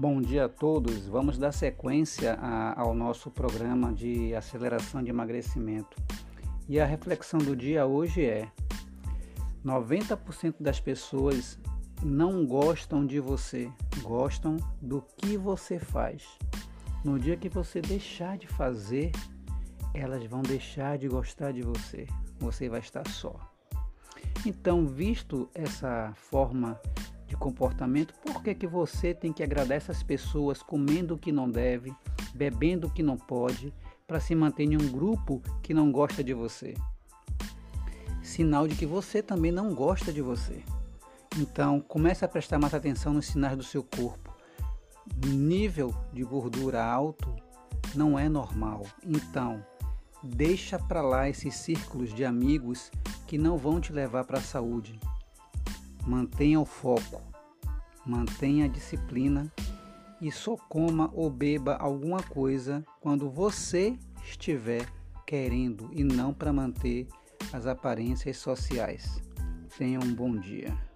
Bom dia a todos. Vamos dar sequência a, ao nosso programa de aceleração de emagrecimento. E a reflexão do dia hoje é: 90% das pessoas não gostam de você, gostam do que você faz. No dia que você deixar de fazer, elas vão deixar de gostar de você. Você vai estar só. Então, visto essa forma de comportamento, por que, que você tem que agradar essas pessoas comendo o que não deve, bebendo o que não pode, para se manter em um grupo que não gosta de você? Sinal de que você também não gosta de você. Então, comece a prestar mais atenção nos sinais do seu corpo. Nível de gordura alto não é normal. Então, deixa para lá esses círculos de amigos que não vão te levar para a saúde. Mantenha o foco, mantenha a disciplina e só coma ou beba alguma coisa quando você estiver querendo e não para manter as aparências sociais. Tenha um bom dia.